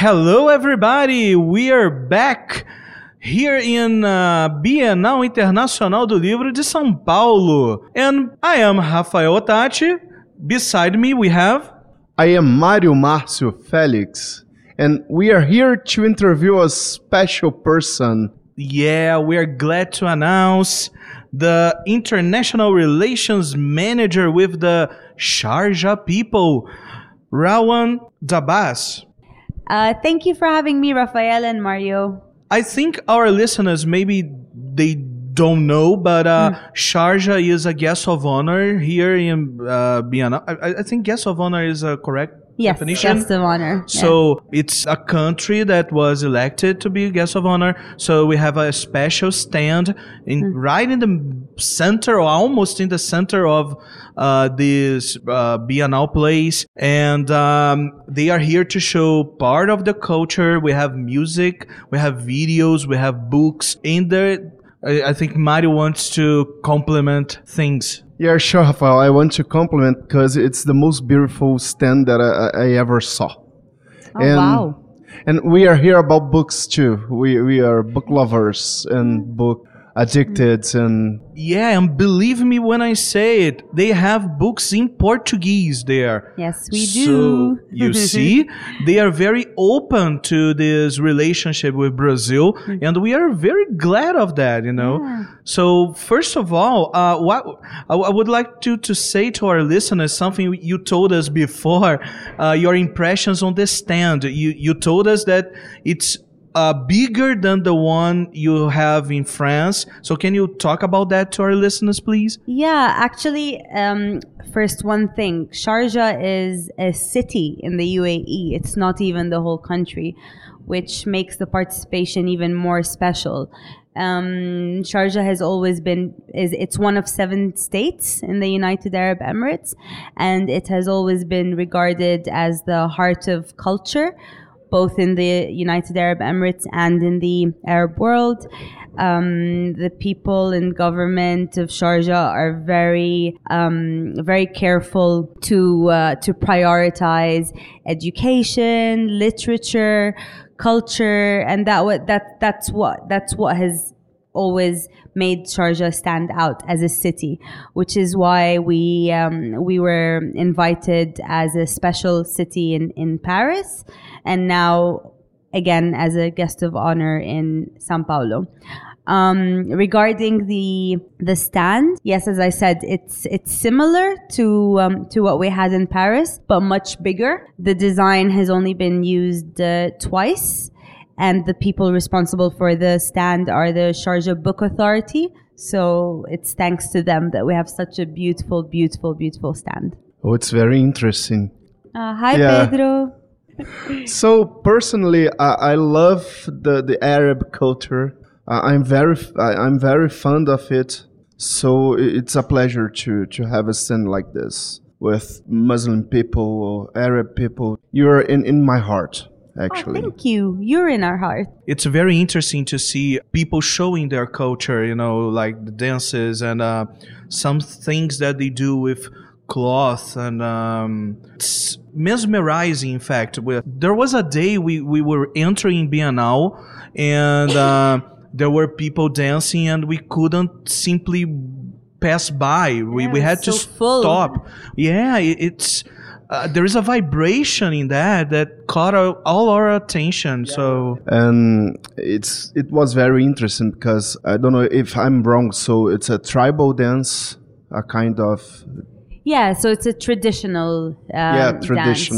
Hello, everybody! We are back here in uh, Bienal Internacional do Livro de São Paulo. And I am Rafael Otati. Beside me, we have. I am Mario Márcio Felix, and we are here to interview a special person. Yeah, we are glad to announce the International Relations Manager with the Sharjah people, Rawan Dabas. Uh, thank you for having me, Rafael and Mario. I think our listeners maybe they don't know, but uh, Hmm. Sharjah is a guest of honor here in uh, Biennale. I, I think guest of honor is a correct Yes, definition. guest of honor. Yeah. So it's a country that was elected to be guest of honor. So we have a special stand in Hmm. right in the center, or almost in the center of uh, this uh, Biennale place, and um, they are here to show part of the culture. We have music, we have videos, we have books. In there, I, I think Mario wants to complement things. Yeah, sure, Rafael. I want to compliment because it's the most beautiful stand that I, I ever saw. oh, wow. And we are here about books too. We we are book lovers and book addicted and Yeah, and believe me when I say it, they have books in Portuguese there. Yes, we So do. you see, they are very open to this relationship with Brazil, and we are very glad of that. You know. So first of all, uh, what I, I would like to to say to our listeners something you told us before, uh, your impressions on the stand. You you told us that it's. Uh, bigger than the one you have in France. So, can you talk about that to our listeners, please? Yeah, actually, um, first one thing Sharjah is a city in the UAE. It's not even the whole country, which makes the participation even more special. Um, Sharjah has always been is it's one of seven states in the United Arab Emirates, and it has always been regarded as the heart of culture, both in the United Arab Emirates and in the Arab world. Um, the people and government of Sharjah are very, um, very careful to uh, to prioritize education, literature, culture, and that what that that's what that's what has always made Sharjah stand out as a city, which is why we um, we were invited as a special city in in Paris, and now again as a guest of honor in Sao Paulo. Um, regarding the the stand, yes, as I said, it's it's similar to um, to what we had in Paris, but much bigger. The design has only been used uh, twice, and the people responsible for the stand are the Sharjah Book Authority. So it's thanks to them that we have such a beautiful, beautiful, beautiful stand. oh, it's very interesting. Uh, hi, Yeah. Pedro. So personally, I, I love the, the Arab culture. Uh, I'm very I, I'm very fond of it. So it's a pleasure to to have a stand like this with Muslim people or Arab people. You're in in my heart, Oh, thank you. You're in our heart. it's very interesting to see people showing their culture, you know, like the dances and uh, some things that they do with cloth and um, it's mesmerizing in fact we, there was a day we, we were entering biennale and uh, there were people dancing and we couldn't simply pass by we, we Yeah, had to so full. stop yeah it, it's uh, there is a vibration in that that caught our, all our attention so and it's it was very interesting because I don't know if I'm wrong. So it's a tribal dance, a kind of Yeah, so it's a traditional. Um, yeah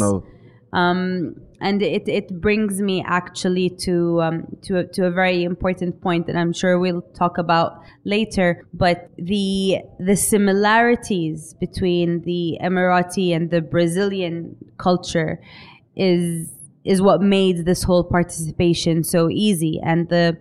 dance. Um, and it, it brings me actually to um, to a, to a very important point that I'm sure we'll talk about later. But the the similarities between the Emirati and the Brazilian culture is is what made this whole participation so easy. And the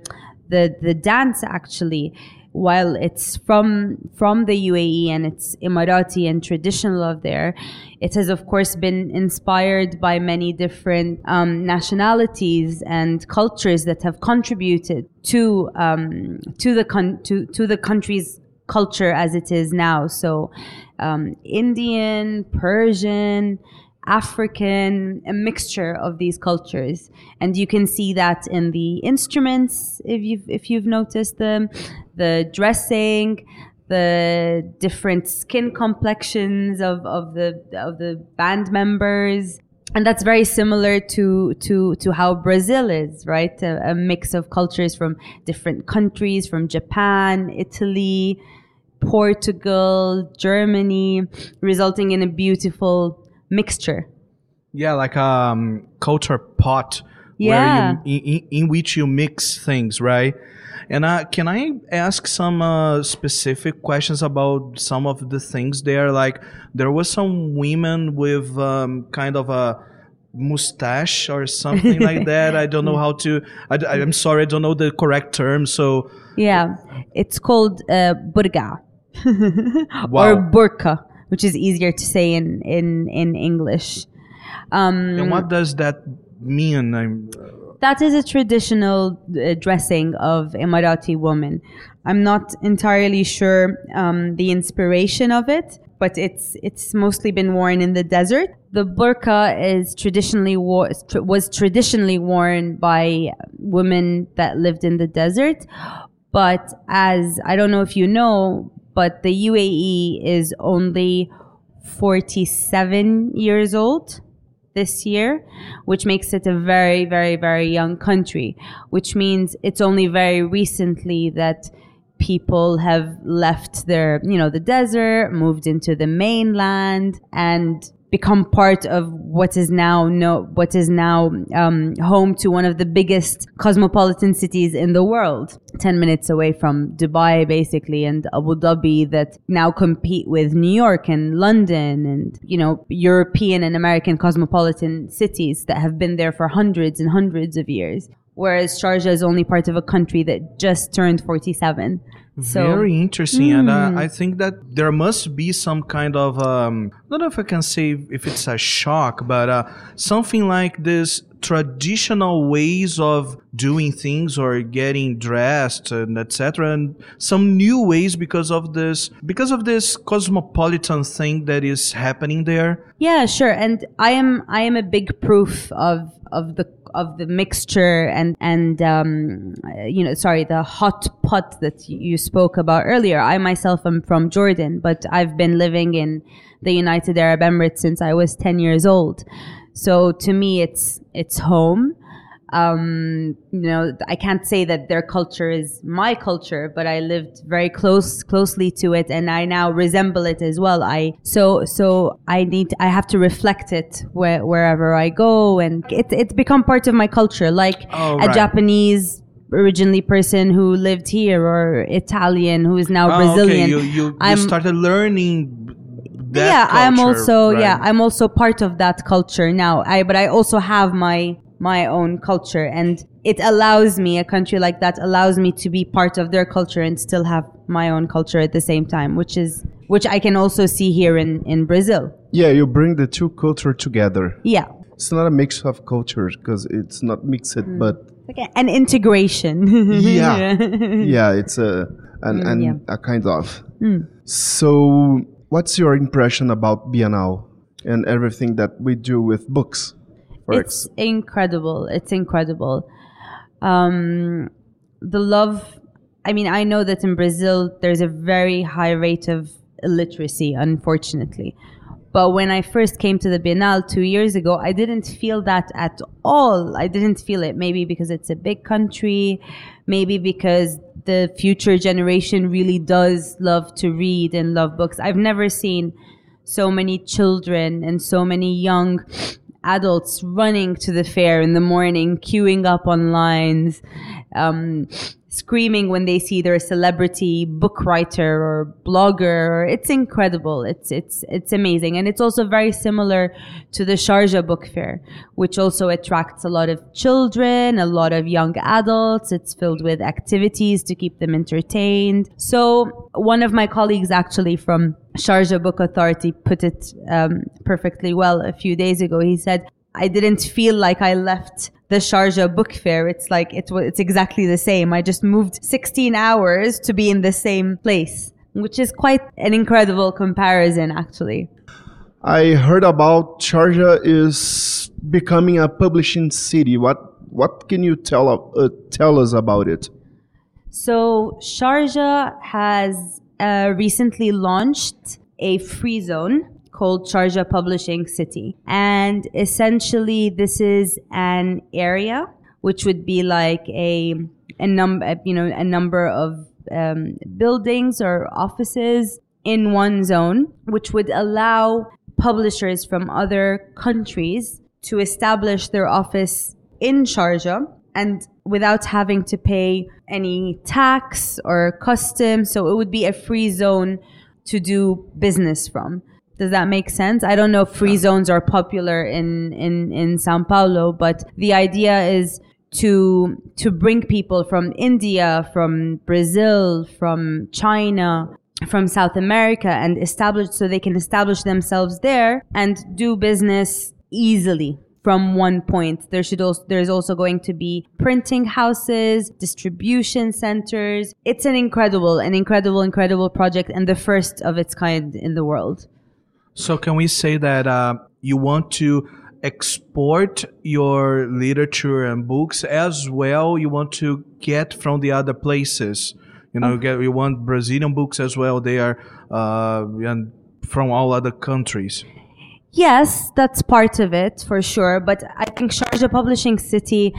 the the dance actually while it's from from the UAE and it's Emirati and traditional of there, it has of course been inspired by many different um, nationalities and cultures that have contributed to um, to the con- to to the country's culture as it is now. So, um, Indian, Persian. African, a mixture of these cultures, and you can see that in the instruments. If you've if you've noticed them, the dressing, the different skin complexions of, of the of the band members. And that's very similar to, to, to how Brazil is, right? A, a mix of cultures from different countries, from Japan, Italy, Portugal, Germany, resulting in a beautiful mixture. Yeah, like um, culture pot Yeah. where you, in, in which you mix things, right? And uh, can I ask some uh, specific questions about some of the things there? Like there was some women with um, kind of a mustache or something like that. I don't know how to. I, am sorry, I don't know the correct term. So Yeah, it's called uh, burga Wow. or burka, which is easier to say in in in English. Um, and what does that mean? I'm, that is a traditional uh, dressing of Emirati woman. I'm not entirely sure um, the inspiration of it, but it's it's mostly been worn in the desert. The burqa is traditionally wo- was traditionally worn by women that lived in the desert, but as I don't know if you know, but the UAE is only 47 years old this year, which makes it a very, very, very young country, which means it's only very recently that people have left their, you know, the desert, moved into the mainland and become part of what is now no, what is now um, home to one of the biggest cosmopolitan cities in the world, ten minutes away from Dubai, basically, and Abu Dhabi, that now compete with New York and London, and you know European and American cosmopolitan cities that have been there for hundreds and hundreds of years. Whereas Sharjah is only part of a country that just turned 47. So, Very interesting, and uh, I think that there must be some kind of um, I don't know if I can say if it's a shock, but uh, something like this traditional ways of doing things or getting dressed and etc and some new ways because of this because of this cosmopolitan thing that is happening there Yeah, sure. And I am I am a big proof of of the of the mixture and and um, you know sorry the hot pot that you spoke about earlier. I myself am from Jordan, but I've been living in the United Arab Emirates since I was ten years old. So to me, it's it's home. Um, you know, I can't say that their culture is my culture, but I lived very close closely to it, and I now resemble it as well. I so so I need I have to reflect it where, wherever I go, and it, it's become part of my culture, like Oh, a. Japanese originally person who lived here or Italian who is now Oh, Brazilian. okay you, you, you I'm- started learning that yeah i'm culture, also yeah i'm also part of that culture now i but i also have my my own culture and it allows me a country like that allows me to be part of their culture and still have my own culture at the same time which is which i can also see here in in brazil Yeah, you bring the two culture together. yeah It's not a mix of cultures because it's not mixed, Hmm. but okay. an integration Yeah. yeah, it's a an, an, Mm, yeah. a kind of. So, what's your impression about Biennale and everything that we do with books? For it's incredible. It's incredible. Um the love i mean i know that in brazil there's a very high rate of illiteracy unfortunately. But when i first came to the biennale two years ago i didn't feel that at all. I didn't feel it. Maybe because it's a big country maybe because the future generation really does love to read and love books. I've never seen so many children and so many young adults running to the fair in the morning, queuing up on lines, um, screaming when they see their celebrity book writer or blogger. It's incredible. It's it's it's amazing, and it's also very similar to the Sharjah Book Fair, which also attracts a lot of children, a lot of young adults. It's filled with activities to keep them entertained. So one of my colleagues actually from Sharjah Book Authority put it um, perfectly well a few days ago. He said, I didn't feel like I left the Sharjah Book Fair. It's like it, it's exactly the same. I just moved 16 hours to be in the same place, which is quite an incredible comparison, actually. I heard about Sharjah is becoming a publishing city. What what can you tell uh, tell us about it? So Sharjah has uh, recently launched a free zone called Sharjah Publishing City, and essentially this is an area which would be like a a number you know a number of um, buildings or offices in one zone, which would allow publishers from other countries to establish their office in Sharjah and without having to pay any tax or customs. So it would be a free zone to do business from. Does that make sense? I don't know if free zones are popular in, in, in Sao Paulo, but the idea is to to bring people from India, from Brazil, from China, from South America and establish so they can establish themselves there and do business easily from one point. There should also there's also going to be printing houses, distribution centers. It's an incredible, an incredible, incredible project and the first of its kind in the world. So can we say that uh, you want to export your literature and books as well? You want to get from the other places you know, get you want Brazilian books as well. They are uh, and from all other countries. Yes, that's part of it for sure. But I think Sharjah Publishing City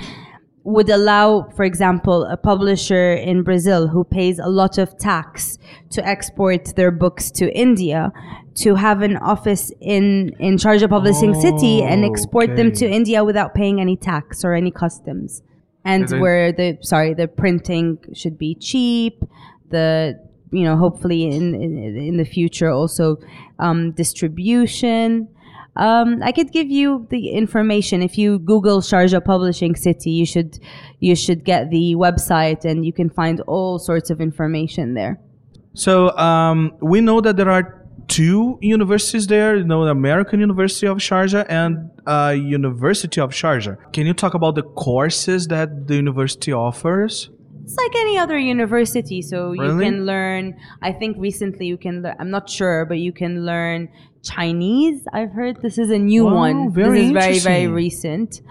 would allow, for example, a publisher in Brazil who pays a lot of tax to export their books to India to have an office in, in Sharjah Publishing oh, City and export okay. them to India without paying any tax or any customs and then, where the sorry the printing should be cheap the you know hopefully in in, in the future also um, distribution um, I could give you the information if you Google Sharjah Publishing City. You should you should get the website and you can find all sorts of information there. So um, we know that there are two universities there, you know, the American University of Sharjah and uh, University of Sharjah. Can you talk about the courses that the university offers? It's like any other university, so really? you can learn. I think recently you can. learn. I'm not sure, but you can learn Chinese. I've heard this is a new wow, one. Very this is very very recent.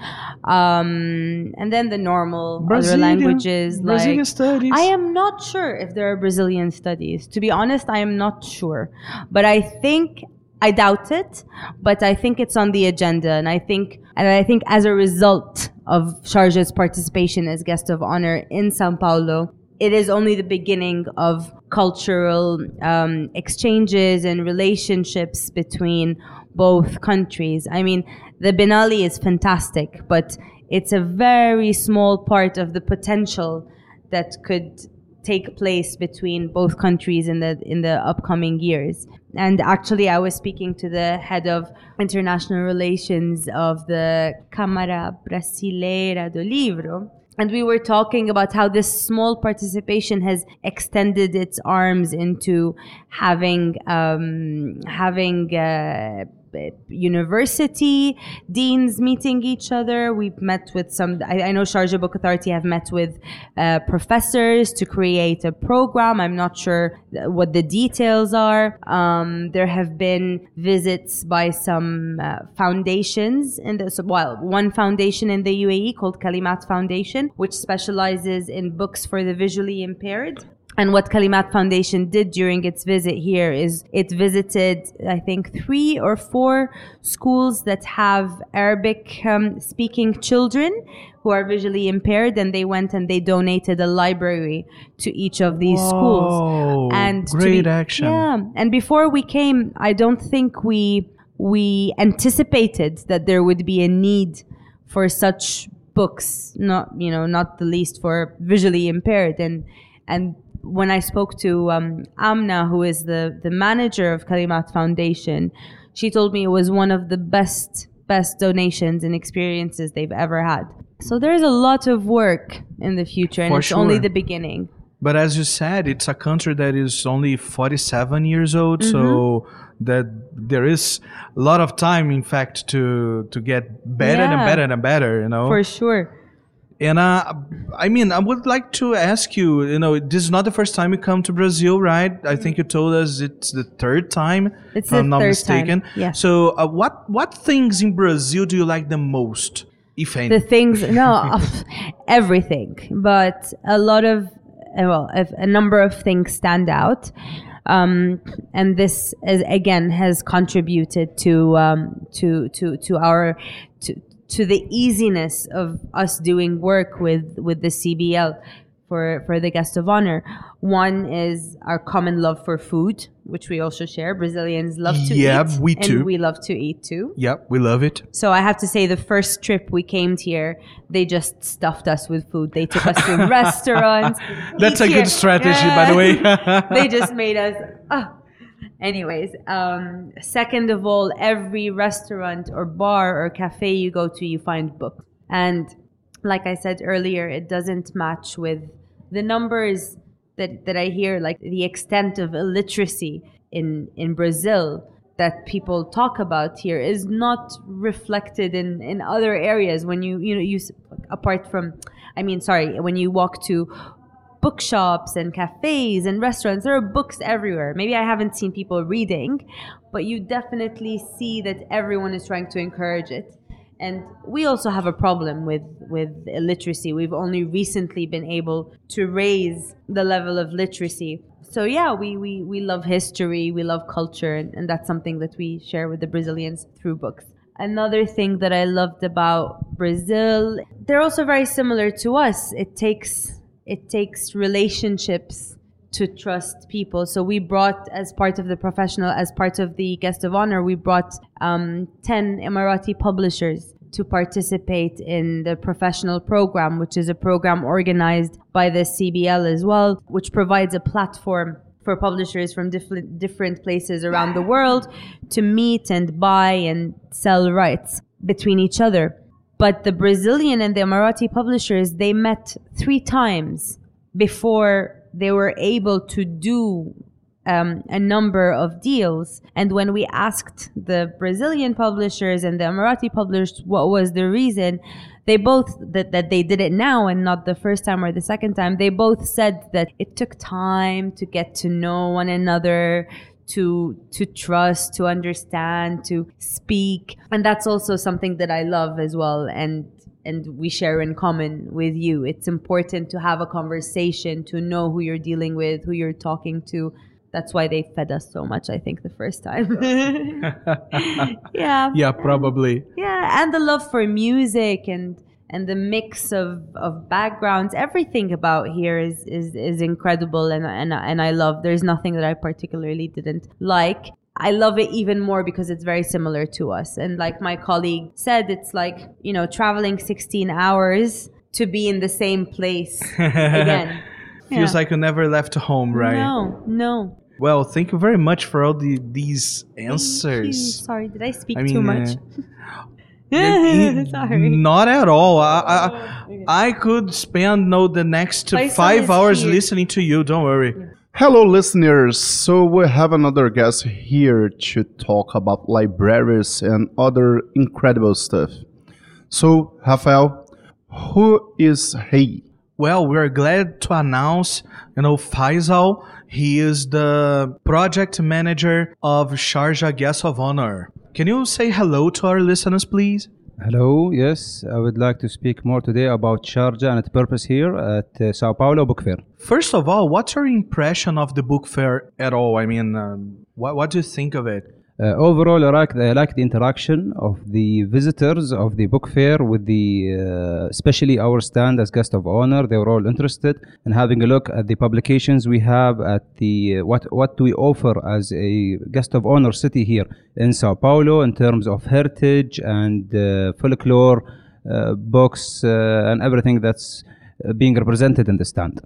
Um, and then the normal Brazilian, other languages Brazilian like studies. I am not sure if there are Brazilian studies. To be honest, I am not sure. But I think I doubt it, but I think it's on the agenda, and I think, and I think as a result of Sharjah's participation as guest of honor in Sao Paulo, it is only the beginning of cultural um, exchanges and relationships between both countries. I mean, the Biennale is fantastic, but it's a very small part of the potential that could take place between both countries in the in the upcoming years. And actually, I was speaking to the head of international relations of the Câmara Brasileira do Livro, and we were talking about how this small participation has extended its arms into having um, having uh, university deans meeting each other. We've met with some, I, I know Sharjah Book Authority have met with uh, professors to create a program. I'm not sure what the details are. Um, there have been visits by some uh, foundations in the, well, one foundation in the UAE called Kalimat Foundation, which specializes in books for the visually impaired. And what Kalimat Foundation did during its visit here is it visited, I think, three or four schools that have Arabic um, speaking children who are visually impaired. And they went and they donated a library to each of these Whoa, schools. And great be, action. Yeah. And before we came, I don't think we, we anticipated that there would be a need for such books, not, you know, not the least for visually impaired. And, and when I spoke to um, Amna, who is the, the manager of Kalimat Foundation, she told me it was one of the best best donations and experiences they've ever had. So there's a lot of work in the future, and For it's sure. only the beginning. But as you said, it's a country that is only 47 years old, mm-hmm. so that there is a lot of time, in fact, to to get better yeah. and better and better. You know, for sure. And uh, I mean, I would like to ask you. You know, this is not the first time you come to Brazil, right? I think you told us it's the third time. It's if I'm not third mistaken. time, yeah. So, uh, what what things in Brazil do you like the most, if any? the things no everything but a lot of uh, well a, a number of things stand out um, and this is again has contributed to um, to to to our to to the easiness of us doing work with with the CBL for for the guest of honor. One is our common love for food, which we also share. Brazilians love to Yeah, eat, we and too. we love to eat too. Yep, we love it. So I have to say, the first trip we came here, they just stuffed us with food. They took us to restaurants. That's a good here. strategy, by the way. they just made us. ah. Anyways, um, second of all, every restaurant or bar or cafe you go to, you find books. And like I said earlier, it doesn't match with the numbers that, that I hear, like the extent of illiteracy in, in Brazil that people talk about here is not reflected in, in other areas when you, you know, you, apart from, I mean, sorry, when you walk to bookshops and cafes and restaurants. There are books everywhere. Maybe I haven't seen people reading, but you definitely see that everyone is trying to encourage it. And we also have a problem with, with illiteracy. We've only recently been able to raise the level of literacy. So yeah, we, we, we love history, we love culture, and, and that's something that we share with the Brazilians through books. Another thing that I loved about Brazil, they're also very similar to us. It takes it takes relationships to trust people. So we brought, as part of the professional, as part of the guest of honor, we brought um, 10 Emirati publishers to participate in the professional program, which is a program organized by the CBL as well, which provides a platform for publishers from different different places around the world to meet and buy and sell rights between each other. But the Brazilian and the Emirati publishers, they met three times before they were able to do um, a number of deals. And when we asked the Brazilian publishers and the Emirati publishers what was the reason, they both that, that they did it now and not the first time or the second time. They both said that it took time to get to know one another, to to trust, to understand, to speak, and that's also something that I love as well. And and we share in common with you. It's important to have a conversation, to know who you're dealing with, who you're talking to. That's why they fed us so much, I think, the first time. yeah. yeah, probably. Yeah, and the love for music and and the mix of, of backgrounds, everything about here is, is, is incredible and, and and I love. There's nothing that I particularly didn't like. I love it even more because it's very similar to us. And like my colleague said, it's like, you know, traveling 16 hours to be in the same place again. Feels Yeah. like you never left home, right? No, no. Well, thank you very much for all the these answers. Sorry, did I speak I mean, too much? uh, Sorry. Not at all. I, I, I could spend no the next Faisal five hours here. listening to you. Don't worry. Hello, listeners. So, we have another guest here to talk about libraries and other incredible stuff. So, Rafael, who is he? Well, we're glad to announce, you know, Faisal. He is the project manager of Sharjah Guest of Honor. Can you say hello to our listeners, please? Hello, yes, I would like to speak more today about Sharjah and its purpose here at uh, Sao Paulo Book Fair. First of all, what's your impression of the book fair at all? I mean, um, what, what do you think of it? Uh, overall, I like, I like the interaction of the visitors of the book fair with the, uh, especially our stand as guest of honor. They were all interested in having a look at the publications we have at the uh, what what do we offer as a guest of honor city here in Sao Paulo in terms of heritage and uh, folklore uh, books uh, and everything that's being represented in the stand.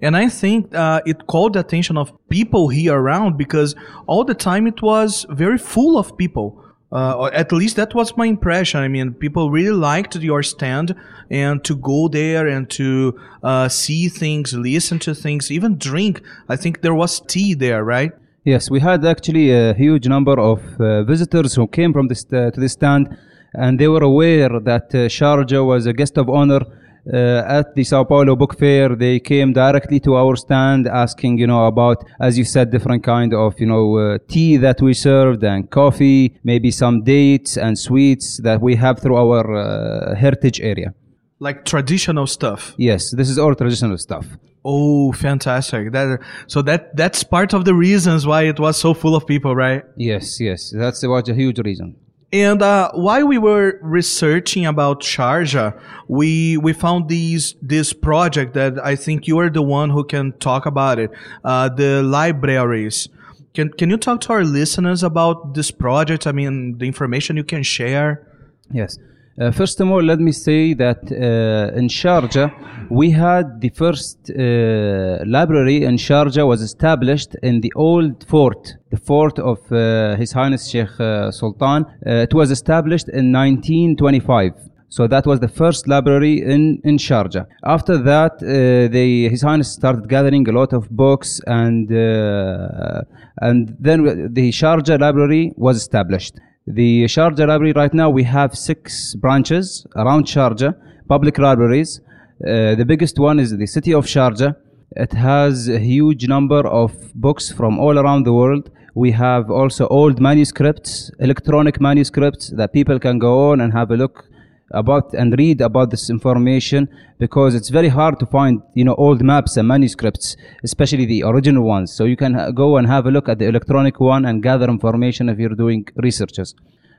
And I think uh, it called the attention of people here around because all the time it was very full of people. Uh, or at least that was my impression. I mean, people really liked your stand and to go there and to uh, see things, listen to things, even drink. I think there was tea there, right? Yes, we had actually a huge number of uh, visitors who came from this uh, to this stand, and they were aware that uh, Sharjah was a guest of honor uh, at the Sao Paulo Book Fair, they came directly to our stand asking, you know, about, as you said, different kind of, you know, uh, tea that we served and coffee, maybe some dates and sweets that we have through our uh, heritage area. Like traditional stuff. Yes, this is all traditional stuff. Oh, fantastic! That so that that's part of the reasons why it was so full of people, right? Yes, yes, that's was a huge reason. And uh, while we were researching about Sharjah, we we found these this project that I think you are the one who can talk about it. Uh, the libraries. Can can you talk to our listeners about this project? I mean, the information you can share. Yes. Uh, first of all, let me say that uh, in Sharjah, we had the first uh, library in Sharjah was established in the old fort, the fort of uh, His Highness Sheikh uh, Sultan. Uh, it was established in 1925. So that was the first library in, in Sharjah. After that, they, His Highness started gathering a lot of books, and and then the Sharjah library was established. The Sharjah library right now we have six branches around Sharjah, public libraries. Uh, the biggest one is the city of Sharjah. It has a huge number of books from all around the world. We have also old manuscripts, electronic manuscripts that people can go on and have a look about and read about this information because it's very hard to find you know old maps and manuscripts especially the original ones. So you can go and have a look at the electronic one and gather information if you're doing researches.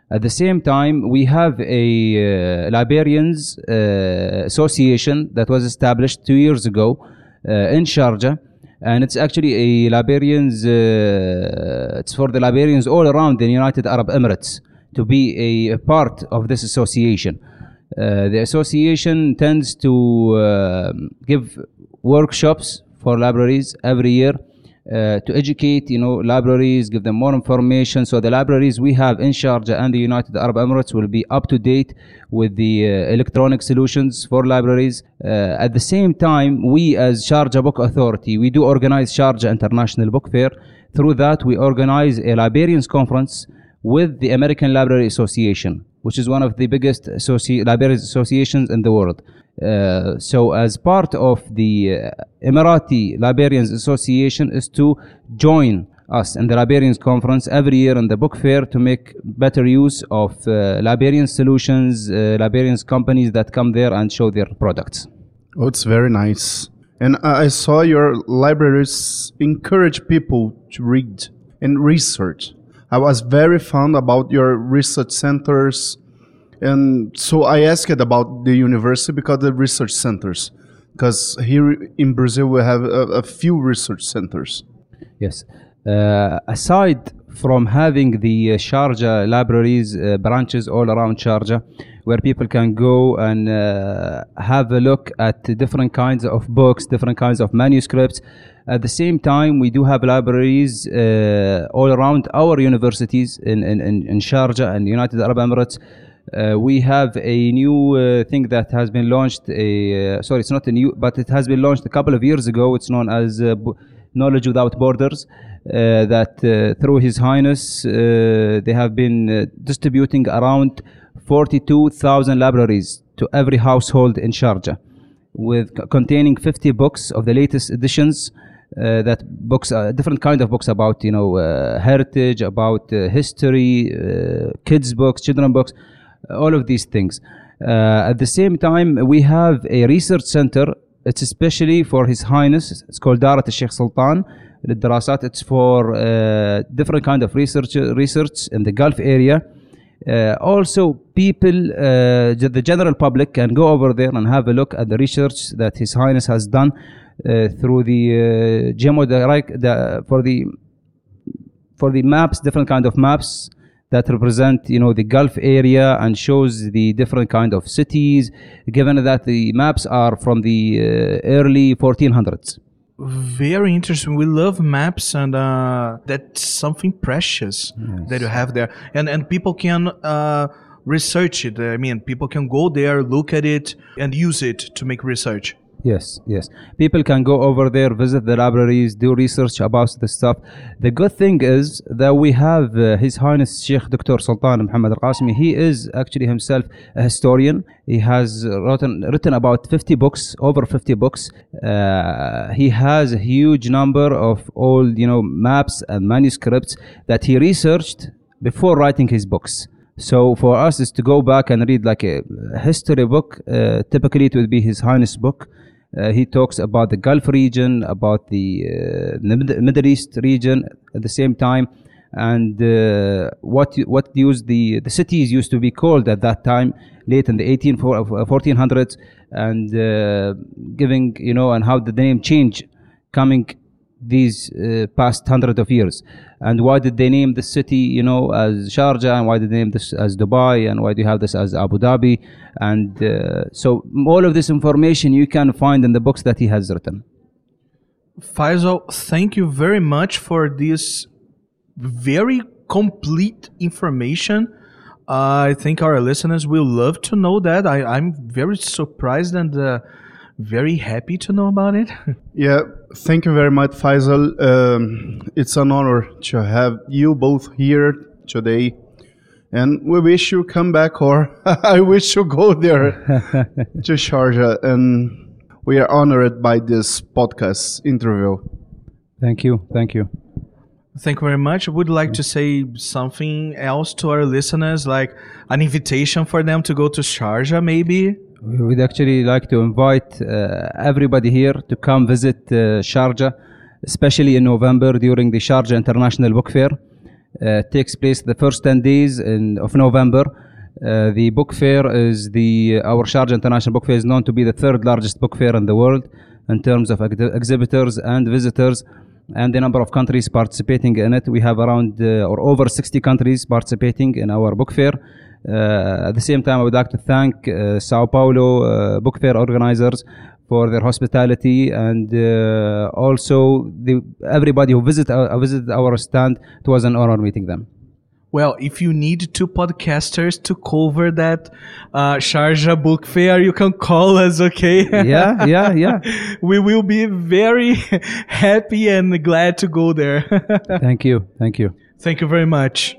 At the same time we have a uh, librarians uh, association that was established two years ago uh, in sharjah. And it's actually a librarians uh, it's for the librarians all around the united arab emirates to be a, a part of this association the association tends to uh, give workshops for libraries every year uh, to educate, you know, libraries, give them more information. So the libraries we have in Sharjah and the United Arab Emirates will be up to date with the uh, electronic solutions for libraries. Uh, at the same time, we as Sharjah Book Authority, we do organize Sharjah International Book Fair. Through that, we organize a librarians conference with the American Library Association which is one of the biggest associ- libraries associations in the world. Uh, so, as part of the uh, Emirati Librarians Association, is to join us in the Librarians Conference every year in the book fair to make better use of uh, librarian solutions, uh, companies that come there and show their products. Oh, it's very nice. And I saw your libraries encourage people to read and research. I was very fond about your research centers. And so I asked about the university because the research centers. Because here in Brazil, we have a, a few research centers. Yes. Uh, aside from having the uh, Sharjah libraries, uh, branches all around Sharjah, where people can go and uh, have a look at different kinds of books, different kinds of manuscripts, at the same time, we do have libraries uh, all around our universities in, in, in Sharjah and United Arab Emirates. Uh, we have a new uh, thing that has been launched. A, uh, sorry, it's not a new, but it has been launched a couple of years ago. It's known as uh, Knowledge Without Borders. Uh, that through His Highness, they have been distributing around 42,000 libraries to every household in Sharjah, with containing 50 books of the latest editions uh, that books, uh, different kind of books about you know uh, heritage, about uh, history, uh, kids books, children books, all of these things. Uh, at the same time, we have a research center. It's especially for His Highness. It's called Darat Sheikh Sultan. للدراسات it's for different kind of research research in the Gulf area. also, people, the general public can go over there and have a look at the research that His Highness has done uh, through the uh, GMO the, for the for the maps, different kind of maps that represent you know the Gulf area and shows the different kind of cities. Given that the maps are from the uh, early 1400s. Very interesting. We love maps, and uh, that's something precious yes. that you have there, and and people can. Uh, research it. I mean, people can go there, look at it, and use it to make research. Yes, yes. People can go over there, visit the libraries, do research about the stuff. The good thing is that we have uh, His Highness Sheikh Dr. Sultan Muhammad Al Qasimi. He is actually himself a historian. He has written, written about 50 books, over 50 books. Uh, he has a huge number of old, you know, maps and manuscripts that he researched before writing his books. So for us is to go back and read like a history book. Uh, typically, it would be His Highness book. Uh, he talks about the Gulf region, about the, uh, the Middle East region at the same time, and uh, what what used the the cities used to be called at that time, late in the 18 1400s, and uh, giving you know and how did the name change, coming these uh, past hundred of years? And why did they name the city you know as sharjah? And why did they name this as dubai? And why do you have this as abu dhabi? And uh, so all of this information you can find in the books that he has written. Faisal, thank you very much for this very complete information. I think our listeners will love to know that. I, I'm very surprised and uh, very happy to know about it. Yeah, thank you very much, Faisal. Um, it's an honor to have you both here today. And we wish you come back, or I wish you go there to Sharjah. And we are honored by this podcast interview. thank you thank you Thank you very much. I would like to say something else to our listeners, like an invitation for them to go to Sharjah, maybe. We would actually like to invite uh, everybody here to come visit uh, Sharjah, especially in November during the Sharjah International Book Fair. Uh, it takes place the first 10 days in, of November. Uh, the book fair is the our Sharjah International Book Fair is known to be the third largest book fair in the world in terms of ex- exhibitors and visitors and the number of countries participating in it. We have around uh, or over 60 countries participating in our book fair. Uh, at the same time, I would like to thank uh, Sao Paulo uh, book fair organizers for their hospitality and uh, also the, everybody who visit, uh, visited our stand. It was an honor meeting them. Well, if you need two podcasters to cover that uh, Sharjah book fair, you can call us, okay? Yeah, yeah, yeah. we will be very happy and glad to go there. Thank you. Thank you. Thank you very much.